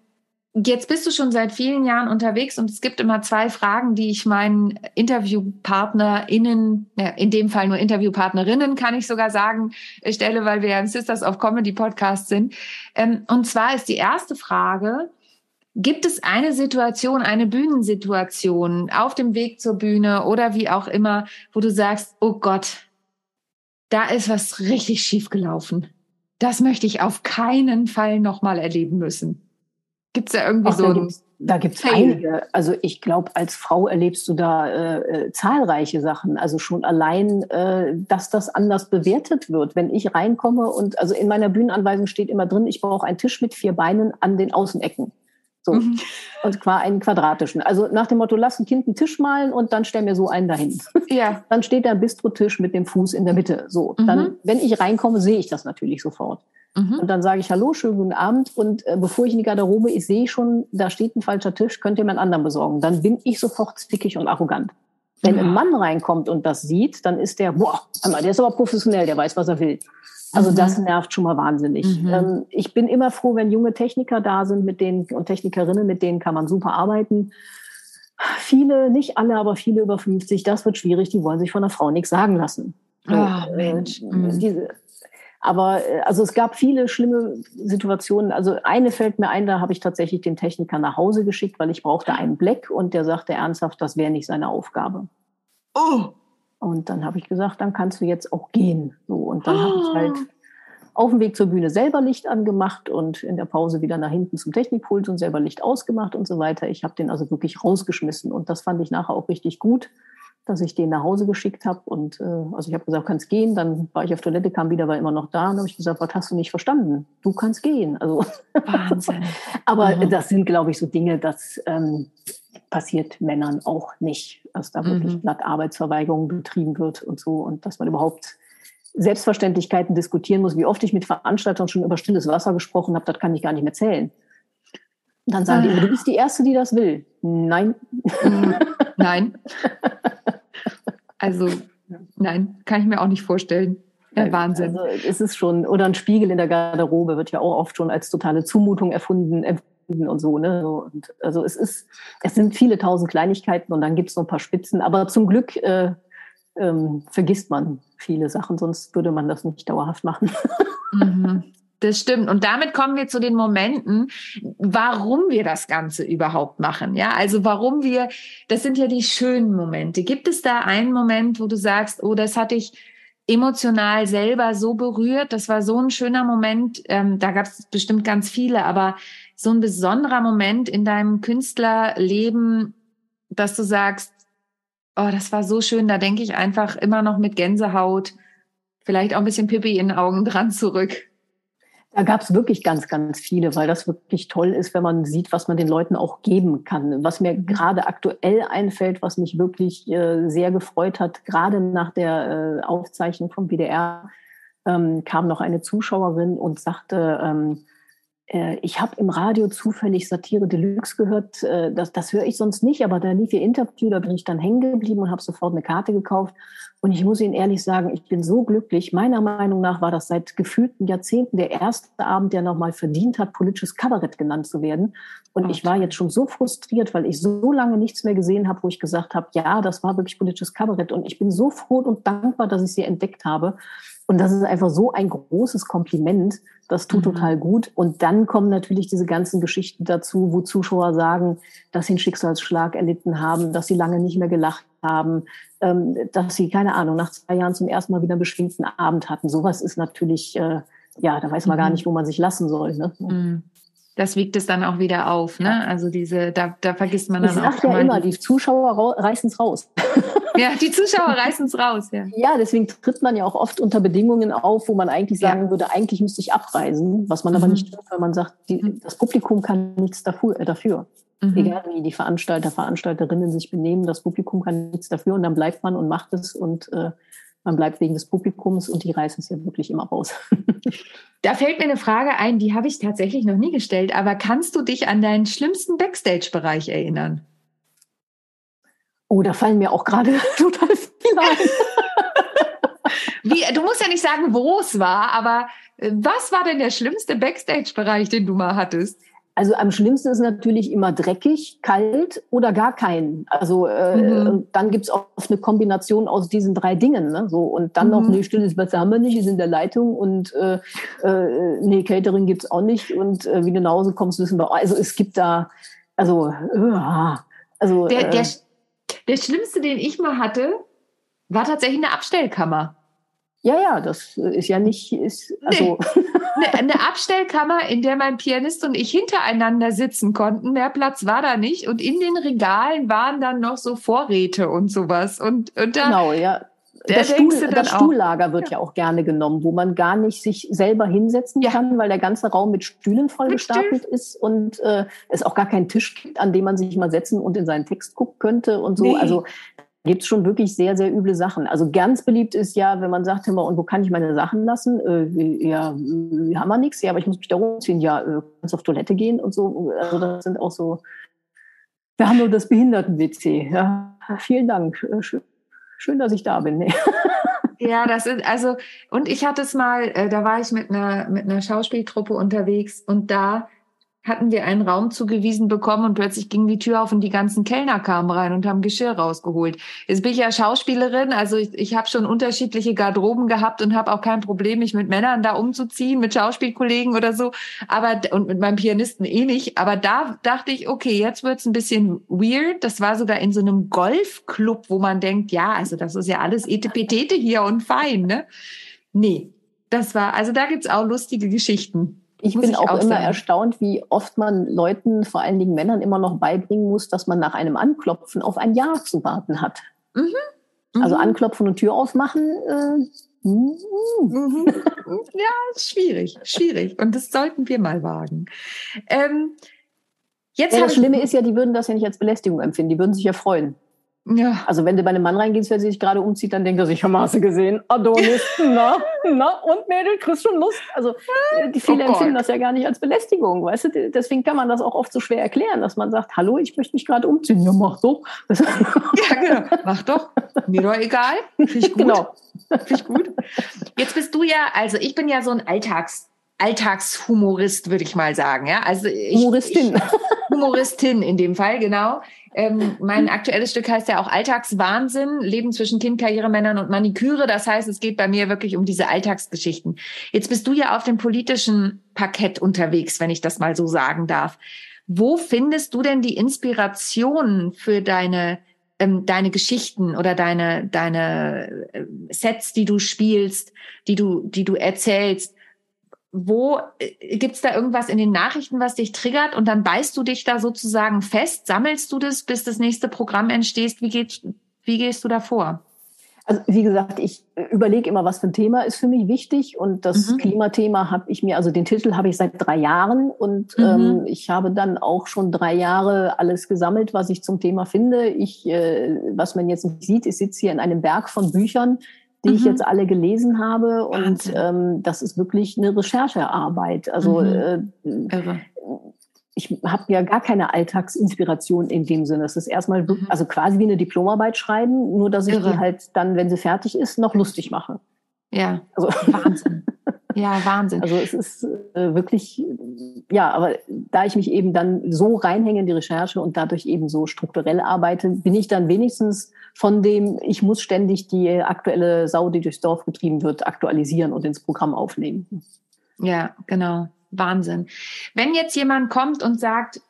jetzt bist du schon seit vielen Jahren unterwegs und es gibt immer zwei Fragen, die ich meinen InterviewpartnerInnen, in dem Fall nur Interviewpartnerinnen, kann ich sogar sagen, stelle, weil wir ja im Sisters of Comedy Podcast sind. Ähm, und zwar ist die erste Frage, Gibt es eine Situation, eine Bühnensituation auf dem Weg zur Bühne oder wie auch immer, wo du sagst, oh Gott, da ist was richtig schief gelaufen. Das möchte ich auf keinen Fall nochmal erleben müssen. Gibt es da irgendwie Ach, so ein da gibt's einige. Also ich glaube, als Frau erlebst du da äh, äh, zahlreiche Sachen. Also schon allein, äh, dass das anders bewertet wird. Wenn ich reinkomme und also in meiner Bühnenanweisung steht immer drin, ich brauche einen Tisch mit vier Beinen an den Außenecken. So. Mhm. Und zwar einen quadratischen. Also nach dem Motto, lass ein Kind einen Tisch malen und dann stell mir so einen dahin. Ja. [laughs] Dann steht da ein Bistrotisch mit dem Fuß in der Mitte. So. Mhm. Dann, wenn ich reinkomme, sehe ich das natürlich sofort. Mhm. Und dann sage ich Hallo, schönen guten Abend. Und äh, bevor ich in die Garderobe, ich sehe schon, da steht ein falscher Tisch, könnt ihr mir einen anderen besorgen. Dann bin ich sofort zickig und arrogant. Wenn ein Mann reinkommt und das sieht, dann ist der, boah, der ist aber professionell, der weiß, was er will. Also mhm. das nervt schon mal wahnsinnig. Mhm. Ähm, ich bin immer froh, wenn junge Techniker da sind, mit denen und Technikerinnen, mit denen kann man super arbeiten. Viele, nicht alle, aber viele über 50, das wird schwierig, die wollen sich von einer Frau nichts sagen lassen. Oh, äh, Mensch. Mhm. Diese, aber äh, also es gab viele schlimme Situationen. Also eine fällt mir ein, da habe ich tatsächlich den Techniker nach Hause geschickt, weil ich brauchte einen Black und der sagte ernsthaft, das wäre nicht seine Aufgabe. Oh. Und dann habe ich gesagt, dann kannst du jetzt auch gehen. So, und dann oh. habe ich halt auf dem Weg zur Bühne selber Licht angemacht und in der Pause wieder nach hinten zum Technikpult und selber Licht ausgemacht und so weiter. Ich habe den also wirklich rausgeschmissen und das fand ich nachher auch richtig gut, dass ich den nach Hause geschickt habe und äh, also ich habe gesagt, kannst gehen. Dann war ich auf Toilette, kam wieder, war immer noch da und habe ich gesagt, was hast du nicht verstanden? Du kannst gehen. Also Wahnsinn. [laughs] aber mhm. das sind, glaube ich, so Dinge, dass ähm, passiert Männern auch nicht, dass da wirklich mhm. glatt Arbeitsverweigerung betrieben wird und so und dass man überhaupt Selbstverständlichkeiten diskutieren muss. Wie oft ich mit Veranstaltern schon über stilles Wasser gesprochen habe, das kann ich gar nicht mehr zählen. Und dann sagen ah. die immer, du bist die Erste, die das will. Nein. Mhm. Nein. [laughs] Also, nein, kann ich mir auch nicht vorstellen. Ja, Wahnsinn. Also, es ist schon, oder ein Spiegel in der Garderobe wird ja auch oft schon als totale Zumutung erfunden, und so. Ne? Und also es ist, es sind viele tausend Kleinigkeiten und dann gibt es noch ein paar Spitzen. Aber zum Glück äh, ähm, vergisst man viele Sachen, sonst würde man das nicht dauerhaft machen. [laughs] Mhm. Das stimmt. Und damit kommen wir zu den Momenten, warum wir das Ganze überhaupt machen. Ja, also warum wir, das sind ja die schönen Momente. Gibt es da einen Moment, wo du sagst, oh, das hatte ich emotional selber so berührt, das war so ein schöner Moment. Ähm, da gab es bestimmt ganz viele, aber so ein besonderer Moment in deinem Künstlerleben, dass du sagst, oh, das war so schön, da denke ich einfach immer noch mit Gänsehaut, vielleicht auch ein bisschen Pippi in den Augen dran zurück. Da gab es wirklich ganz, ganz viele, weil das wirklich toll ist, wenn man sieht, was man den Leuten auch geben kann. Was mir mhm. gerade aktuell einfällt, was mich wirklich äh, sehr gefreut hat, gerade nach der äh, Aufzeichnung vom BDR, ähm, kam noch eine Zuschauerin und sagte, ähm, äh, ich habe im Radio zufällig Satire Deluxe gehört. Äh, das, das höre ich sonst nicht, aber da lief ihr Interview, da bin ich dann hängen geblieben und habe sofort eine Karte gekauft. Und ich muss Ihnen ehrlich sagen, ich bin so glücklich. Meiner Meinung nach war das seit gefühlten Jahrzehnten der erste Abend, der nochmal verdient hat, politisches Kabarett genannt zu werden. Und oh, ich war jetzt schon so frustriert, weil ich so lange nichts mehr gesehen habe, wo ich gesagt habe, ja, das war wirklich politisches Kabarett. Und ich bin so froh und dankbar, dass ich sie entdeckt habe. Und das ist einfach so ein großes Kompliment. Das tut mhm. total gut. Und dann kommen natürlich diese ganzen Geschichten dazu, wo Zuschauer sagen, dass sie einen Schicksalsschlag erlitten haben, dass sie lange nicht mehr gelacht haben, ähm, dass sie, keine Ahnung, nach zwei Jahren zum ersten Mal wieder einen beschwingten Abend hatten. Sowas ist natürlich, äh, ja, da weiß man mhm. gar nicht, wo man sich lassen soll. Ne? Mhm. Das wiegt es dann auch wieder auf, ne? Also diese, da, da vergisst man dann ich auch. Ich sag ja immer, die Zuschauer reißen es raus. [laughs] [laughs] Ja, die Zuschauer reißen es raus, ja. Ja, deswegen tritt man ja auch oft unter Bedingungen auf, wo man eigentlich sagen ja. würde, eigentlich müsste ich abreisen, was man mhm. aber nicht tut, weil man sagt, die, mhm. das Publikum kann nichts dafür. Äh, dafür. Mhm. Egal wie die Veranstalter, Veranstalterinnen sich benehmen, das Publikum kann nichts dafür und dann bleibt man und macht es und äh, man bleibt wegen des Publikums und die reißen es ja wirklich immer raus. [laughs] Da fällt mir eine Frage ein, die habe ich tatsächlich noch nie gestellt, aber kannst du dich an deinen schlimmsten Backstage-Bereich erinnern? Oh, da fallen mir auch gerade [laughs] total viele ein. Wie, du musst ja nicht sagen, wo es war, aber äh, was war denn der schlimmste Backstage-Bereich, den du mal hattest? Also am schlimmsten ist natürlich immer dreckig, kalt oder gar keinen. Also äh, mhm. dann gibt's oft eine Kombination aus diesen drei Dingen. Ne? So, und dann mhm. noch, nee, stilles Wasser haben wir nicht, ist in der Leitung und äh, äh, nee, Catering gibt's auch nicht und äh, wie du nach Hause kommst, wissen wir. Also es gibt da, also, äh, also der, der, äh, der schlimmste, den ich mal hatte, war tatsächlich eine Abstellkammer. Ja, ja, das ist ja nicht, ist, also. Nee. [laughs] [laughs] Eine, eine Abstellkammer, in der mein Pianist und ich hintereinander sitzen konnten. Mehr Platz war da nicht. Und in den Regalen waren dann noch so Vorräte und sowas. Und, und da, genau, ja. Das, Stuhl, das Stuhllager wird ja. ja. auch gerne genommen, wo man gar nicht sich selber hinsetzen ja. kann, weil der ganze Raum mit Stühlen vollgestapelt ist und äh, es auch gar keinen Tisch gibt, an dem man sich mal setzen und in seinen Text gucken könnte und so. Nee. Also gibt es schon wirklich sehr, sehr üble Sachen. Also ganz beliebt ist ja, wenn man sagt, immer, und wo kann ich meine Sachen lassen? Äh, ja, wir haben wir nichts, ja, aber ich muss mich da rumziehen. Ja, äh, kannst auf Toilette gehen und so. Also das sind auch so, wir haben nur das Behinderten-WC. Ja, vielen Dank. Äh, schön, schön, dass ich da bin. Nee. [laughs] Ja, das ist also und ich hatte es mal, äh, da war ich mit einer mit einer Schauspieltruppe unterwegs und da hatten wir einen Raum zugewiesen bekommen und plötzlich ging die Tür auf und die ganzen Kellner kamen rein und haben Geschirr rausgeholt. Jetzt bin ich ja Schauspielerin, also ich, ich habe schon unterschiedliche Garderoben gehabt und habe auch kein Problem, mich mit Männern da umzuziehen, mit Schauspielkollegen oder so, aber und mit meinem Pianisten eh nicht. Aber da dachte ich, okay, jetzt wird's ein bisschen weird. Das war sogar in so einem Golfclub, wo man denkt, ja, also das ist ja alles Etepetete hier und fein, ne? Nee, das war, also da gibt's auch lustige Geschichten. Ich muss bin ich auch, auch immer sagen. erstaunt, wie oft man Leuten, vor allen Dingen Männern, immer noch beibringen muss, dass man nach einem Anklopfen auf ein Ja zu warten hat. Mhm. Also mhm. anklopfen und Tür aufmachen. Äh, mhm. mhm. [laughs] ja, schwierig, schwierig. Und das sollten wir mal wagen. Ähm, Jetzt ja, das Schlimme ist ja, die würden das ja nicht als Belästigung empfinden, die würden sich ja freuen. Ja. Also wenn du bei einem Mann reingehst, der sich gerade umzieht, dann denkt er sich, Maße gesehen, Adonis, na, na, und Mädel, kriegst schon Lust. Also äh, die viele oh empfinden das ja gar nicht als Belästigung, weißt du? Deswegen kann man das auch oft so schwer erklären, dass man sagt, hallo, ich möchte mich gerade umziehen. Ja, mach doch. [laughs] Ja, genau, mach doch. Mir doch egal. Finde ich [laughs] gut. Genau. Finde ich gut. Jetzt bist du ja, also ich bin ja so ein Alltags Alltagshumorist, würde ich mal sagen. Ja, also ich, Humoristin. Ich, Humoristin in dem Fall, genau. Ähm, mein aktuelles Stück heißt ja auch Alltagswahnsinn, Leben zwischen Kind, Karriere, Männern und Maniküre. Das heißt, es geht bei mir wirklich um diese Alltagsgeschichten. Jetzt bist du ja auf dem politischen Parkett unterwegs, wenn ich das mal so sagen darf. Wo findest du denn die Inspiration für deine ähm, deine Geschichten oder deine deine äh, Sets, die du spielst, die du die du erzählst? Wo äh, gibt's da irgendwas in den Nachrichten, was dich triggert und dann beißt du dich da sozusagen fest, sammelst du das, bis das nächste Programm entsteht? Wie, geht, wie gehst du da vor? Also wie gesagt, ich überlege immer, was für ein Thema ist für mich wichtig und das mhm. Klimathema habe ich mir, also den Titel habe ich seit drei Jahren und mhm. ähm, ich habe dann auch schon drei Jahre alles gesammelt, was ich zum Thema finde. Ich, äh, was man jetzt nicht sieht, ich sitze hier in einem Berg von Büchern, die mhm. ich jetzt alle gelesen habe. Und ähm, das ist wirklich eine Recherchearbeit. Also mhm. äh, ich habe ja gar keine Alltagsinspiration in dem Sinne. Es ist erstmal mhm. also quasi wie eine Diplomarbeit schreiben, nur dass ich Irre. die halt dann, wenn sie fertig ist, noch lustig mache. Ja, also Wahnsinn. Ja, Wahnsinn. [laughs] Also es ist äh, wirklich, ja, aber da ich mich eben dann so reinhänge in die Recherche und dadurch eben so strukturell arbeite, bin ich dann wenigstens von dem, ich muss ständig die aktuelle Sau, die durchs Dorf getrieben wird, aktualisieren und ins Programm aufnehmen. Ja, genau. Wahnsinn. Wenn jetzt jemand kommt und sagt,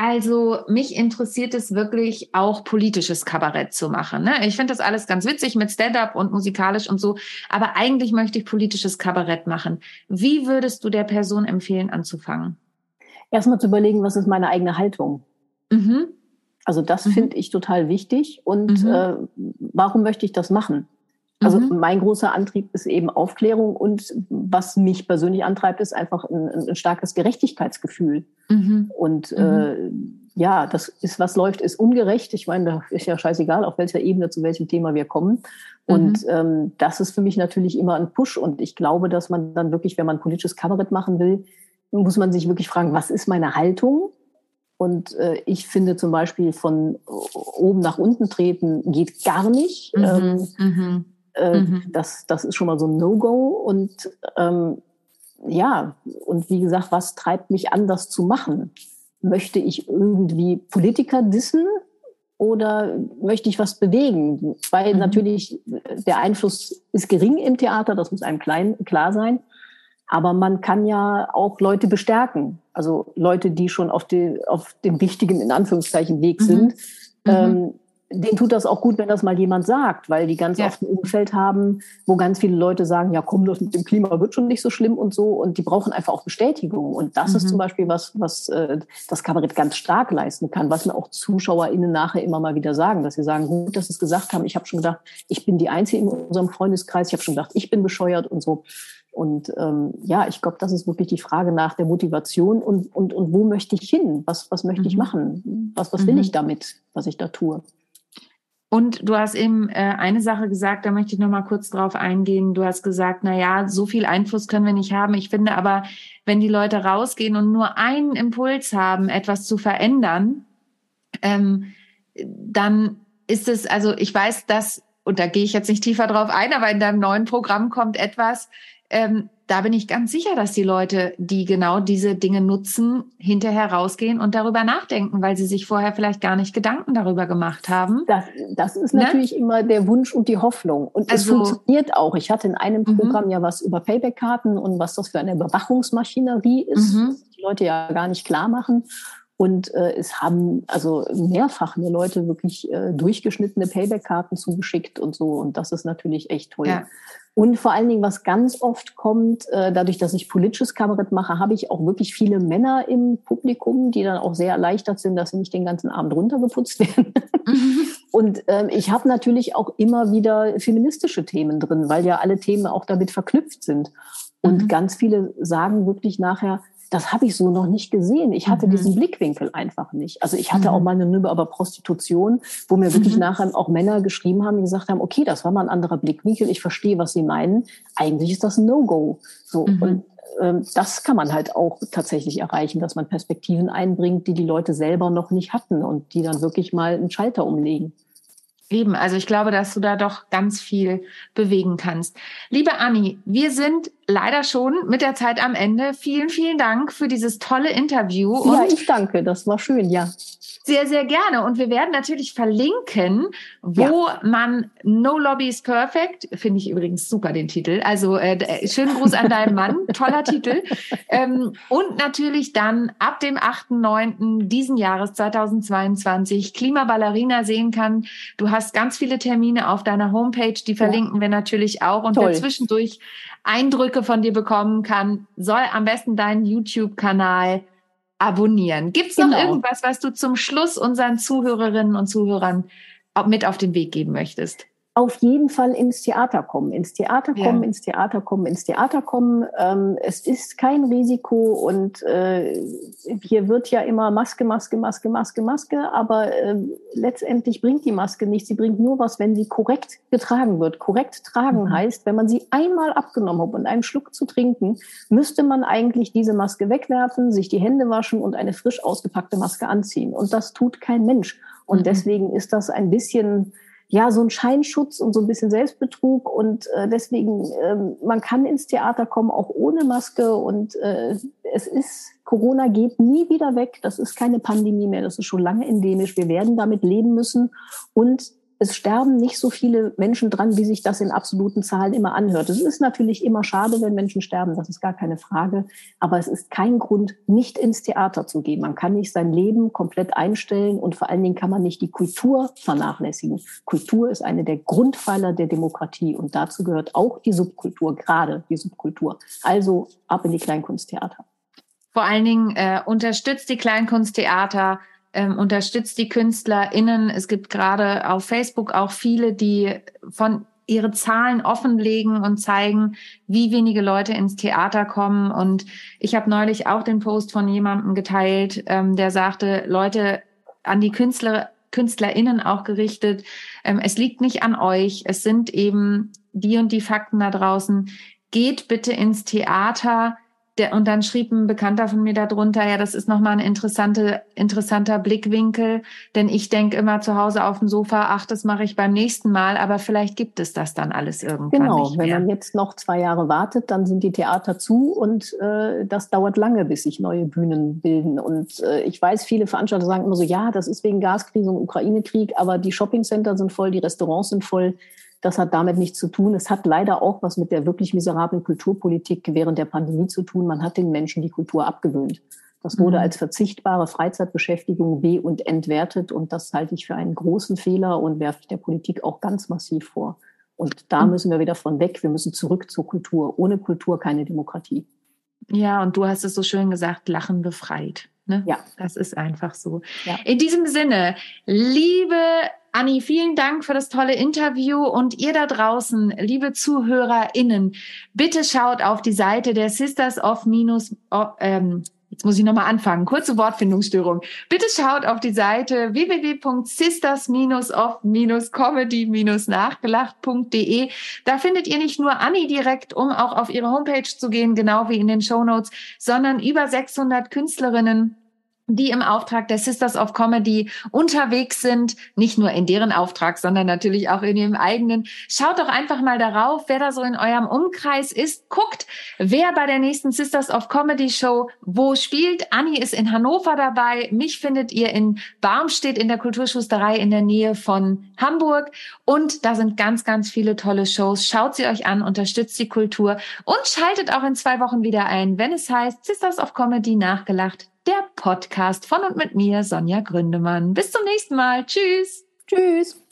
also mich interessiert es wirklich auch politisches Kabarett zu machen. Ne? Ich finde das alles ganz witzig mit Stand-up und musikalisch und so, aber eigentlich möchte ich politisches Kabarett machen. Wie würdest du der Person empfehlen, anzufangen? Erstmal zu überlegen, was ist meine eigene Haltung? Mhm. Also das mhm. finde ich total wichtig. Und mhm. äh, warum möchte ich das machen? Also mhm. mein großer Antrieb ist eben Aufklärung und was mich persönlich antreibt, ist einfach ein, ein starkes Gerechtigkeitsgefühl. Mhm. Und mhm. äh, ja, das ist, was läuft, ist ungerecht. Ich meine, da ist ja scheißegal, auf welcher Ebene, zu welchem Thema wir kommen. Und mhm. ähm, das ist für mich natürlich immer ein Push. Und ich glaube, dass man dann wirklich, wenn man politisches Kabarett machen will, muss man sich wirklich fragen, was ist meine Haltung? Und äh, ich finde zum Beispiel von oben nach unten treten geht gar nicht. Mhm. Ähm, mhm. Äh, mhm. das, das ist schon mal so ein No-Go. Und ähm, ja, und wie gesagt, was treibt mich an, das zu machen? Möchte ich irgendwie Politiker dissen oder möchte ich was bewegen? Weil mhm. natürlich der Einfluss ist gering im Theater, das muss einem klein, klar sein. Aber man kann ja auch Leute bestärken. Also Leute, die schon auf, die, auf dem wichtigen, in Anführungszeichen, Weg mhm. sind. Mhm. Ähm, denen tut das auch gut, wenn das mal jemand sagt, weil die ganz ja. oft ein Umfeld haben, wo ganz viele Leute sagen, ja komm, das mit dem Klima wird schon nicht so schlimm und so. Und die brauchen einfach auch Bestätigung. Und das mhm. ist zum Beispiel was, was äh, das Kabarett ganz stark leisten kann, was mir auch ZuschauerInnen nachher immer mal wieder sagen, dass sie sagen, gut, dass sie es gesagt haben. Ich habe schon gedacht, ich bin die Einzige in unserem Freundeskreis. Ich habe schon gedacht, ich bin bescheuert und so. Und ähm, ja, ich glaube, das ist wirklich die Frage nach der Motivation und, und, und wo möchte ich hin? Was, was möchte mhm. ich machen? Was, was will mhm. ich damit, was ich da tue? Und du hast eben äh, eine Sache gesagt, da möchte ich noch mal kurz drauf eingehen. Du hast gesagt, na ja, so viel Einfluss können wir nicht haben. Ich finde aber, wenn die Leute rausgehen und nur einen Impuls haben, etwas zu verändern, ähm, dann ist es, also ich weiß, dass, und da gehe ich jetzt nicht tiefer drauf ein, aber in deinem neuen Programm kommt etwas, ähm, da bin ich ganz sicher, dass die Leute, die genau diese Dinge nutzen, hinterher rausgehen und darüber nachdenken, weil sie sich vorher vielleicht gar nicht Gedanken darüber gemacht haben. Das, das ist ne? natürlich immer der Wunsch und die Hoffnung. Und also, es funktioniert auch. Ich hatte in einem mhm. Programm ja was über Payback-Karten und was das für eine Überwachungsmaschinerie ist, mhm. das die Leute ja gar nicht klar machen. Und äh, es haben also mehrfach mir Leute wirklich äh, durchgeschnittene Payback-Karten zugeschickt und so. Und das ist natürlich echt toll. Ja. Und vor allen Dingen, was ganz oft kommt, äh, dadurch, dass ich politisches Kabarett mache, habe ich auch wirklich viele Männer im Publikum, die dann auch sehr erleichtert sind, dass sie nicht den ganzen Abend runtergeputzt [laughs] werden. Mhm. Und ähm, ich habe natürlich auch immer wieder feministische Themen drin, weil ja alle Themen auch damit verknüpft sind. Und mhm. ganz viele sagen wirklich nachher, das habe ich so noch nicht gesehen. Ich hatte mhm. diesen Blickwinkel einfach nicht. Also ich hatte mhm. auch mal eine Nummer über Prostitution, wo mir wirklich mhm. nachher auch Männer geschrieben haben, die gesagt haben, okay, das war mal ein anderer Blickwinkel, ich verstehe, was sie meinen. Eigentlich ist das ein No-Go. So. Mhm. Und ähm, das kann man halt auch tatsächlich erreichen, dass man Perspektiven einbringt, die die Leute selber noch nicht hatten und die dann wirklich mal einen Schalter umlegen. Eben, also ich glaube, dass du da doch ganz viel bewegen kannst. Liebe Anni, wir sind leider schon mit der Zeit am Ende. Vielen, vielen Dank für dieses tolle Interview. ja, ich danke, das war schön, ja. Sehr, sehr gerne. Und wir werden natürlich verlinken, wo ja. man No Lobby is Perfect, finde ich übrigens super den Titel. Also äh, schönen Gruß an deinen Mann, [laughs] toller Titel. Ähm, und natürlich dann ab dem 8.9. diesen Jahres 2022 Klimaballerina sehen kann. Du hast ganz viele Termine auf deiner Homepage, die verlinken ja. wir natürlich auch. Und Toll. wer zwischendurch Eindrücke von dir bekommen kann, soll am besten deinen YouTube-Kanal abonnieren. Gibt es noch genau. irgendwas, was du zum Schluss unseren Zuhörerinnen und Zuhörern mit auf den Weg geben möchtest? Auf jeden Fall ins Theater kommen, ins Theater kommen, ja. ins Theater kommen, ins Theater kommen. Ähm, es ist kein Risiko und äh, hier wird ja immer Maske, Maske, Maske, Maske, Maske, aber äh, letztendlich bringt die Maske nichts. Sie bringt nur was, wenn sie korrekt getragen wird. Korrekt tragen mhm. heißt, wenn man sie einmal abgenommen hat und einen Schluck zu trinken, müsste man eigentlich diese Maske wegwerfen, sich die Hände waschen und eine frisch ausgepackte Maske anziehen. Und das tut kein Mensch. Und mhm. deswegen ist das ein bisschen ja so ein Scheinschutz und so ein bisschen Selbstbetrug. Und äh, deswegen ähm, man kann ins Theater kommen auch ohne Maske. Und äh, es ist Corona geht nie wieder weg, das ist keine Pandemie mehr, das ist schon lange endemisch. Wir werden damit leben müssen. Und es sterben nicht so viele Menschen dran, wie sich das in absoluten Zahlen immer anhört. Es ist natürlich immer schade, wenn Menschen sterben, das ist gar keine Frage. Aber es ist kein Grund, nicht ins Theater zu gehen. Man kann nicht sein Leben komplett einstellen und vor allen Dingen kann man nicht die Kultur vernachlässigen. Kultur ist eine der Grundpfeiler der Demokratie und dazu gehört auch die Subkultur, gerade die Subkultur. Also ab in die Kleinkunsttheater. Vor allen Dingen äh, unterstützt die Kleinkunsttheater ähm, unterstützt die KünstlerInnen. Es gibt gerade auf Facebook auch viele, die von ihre Zahlen offenlegen und zeigen, wie wenige Leute ins Theater kommen. Und ich habe neulich auch den Post von jemandem geteilt, ähm, der sagte, Leute, an die Künstler, KünstlerInnen auch gerichtet, ähm, es liegt nicht an euch, es sind eben die und die Fakten da draußen. Geht bitte ins Theater, der, und dann schrieb ein Bekannter von mir darunter, ja, das ist nochmal ein interessante, interessanter Blickwinkel, denn ich denke immer zu Hause auf dem Sofa, ach, das mache ich beim nächsten Mal, aber vielleicht gibt es das dann alles irgendwann. Genau, wenn man jetzt noch zwei Jahre wartet, dann sind die Theater zu und äh, das dauert lange, bis sich neue Bühnen bilden. Und äh, ich weiß, viele Veranstalter sagen immer so, ja, das ist wegen Gaskrise und Ukraine-Krieg, aber die Shoppingcenter sind voll, die Restaurants sind voll. Das hat damit nichts zu tun. Es hat leider auch was mit der wirklich miserablen Kulturpolitik während der Pandemie zu tun. Man hat den Menschen die Kultur abgewöhnt. Das wurde mhm. als verzichtbare Freizeitbeschäftigung be- und entwertet. Und das halte ich für einen großen Fehler und werfe ich der Politik auch ganz massiv vor. Und da mhm. müssen wir wieder von weg. Wir müssen zurück zur Kultur. Ohne Kultur keine Demokratie. Ja, und du hast es so schön gesagt, Lachen befreit. Ne? Ja. Das ist einfach so. Ja. In diesem Sinne, liebe Anni, vielen Dank für das tolle Interview und ihr da draußen, liebe ZuhörerInnen, bitte schaut auf die Seite der Sisters of Minus, ähm, Jetzt muss ich nochmal anfangen. Kurze Wortfindungsstörung. Bitte schaut auf die Seite www.sisters-of-comedy-nachgelacht.de. Da findet ihr nicht nur Anni direkt, um auch auf ihre Homepage zu gehen, genau wie in den Show Notes, sondern über 600 Künstlerinnen die im Auftrag der Sisters of Comedy unterwegs sind, nicht nur in deren Auftrag, sondern natürlich auch in ihrem eigenen. Schaut doch einfach mal darauf, wer da so in eurem Umkreis ist. Guckt, wer bei der nächsten Sisters of Comedy Show wo spielt. Anni ist in Hannover dabei. Mich findet ihr in Barmstedt in der Kulturschusterei in der Nähe von Hamburg. Und da sind ganz, ganz viele tolle Shows. Schaut sie euch an, unterstützt die Kultur und schaltet auch in zwei Wochen wieder ein, wenn es heißt Sisters of Comedy nachgelacht der Podcast von und mit mir, Sonja Gründemann. Bis zum nächsten Mal. Tschüss. Tschüss.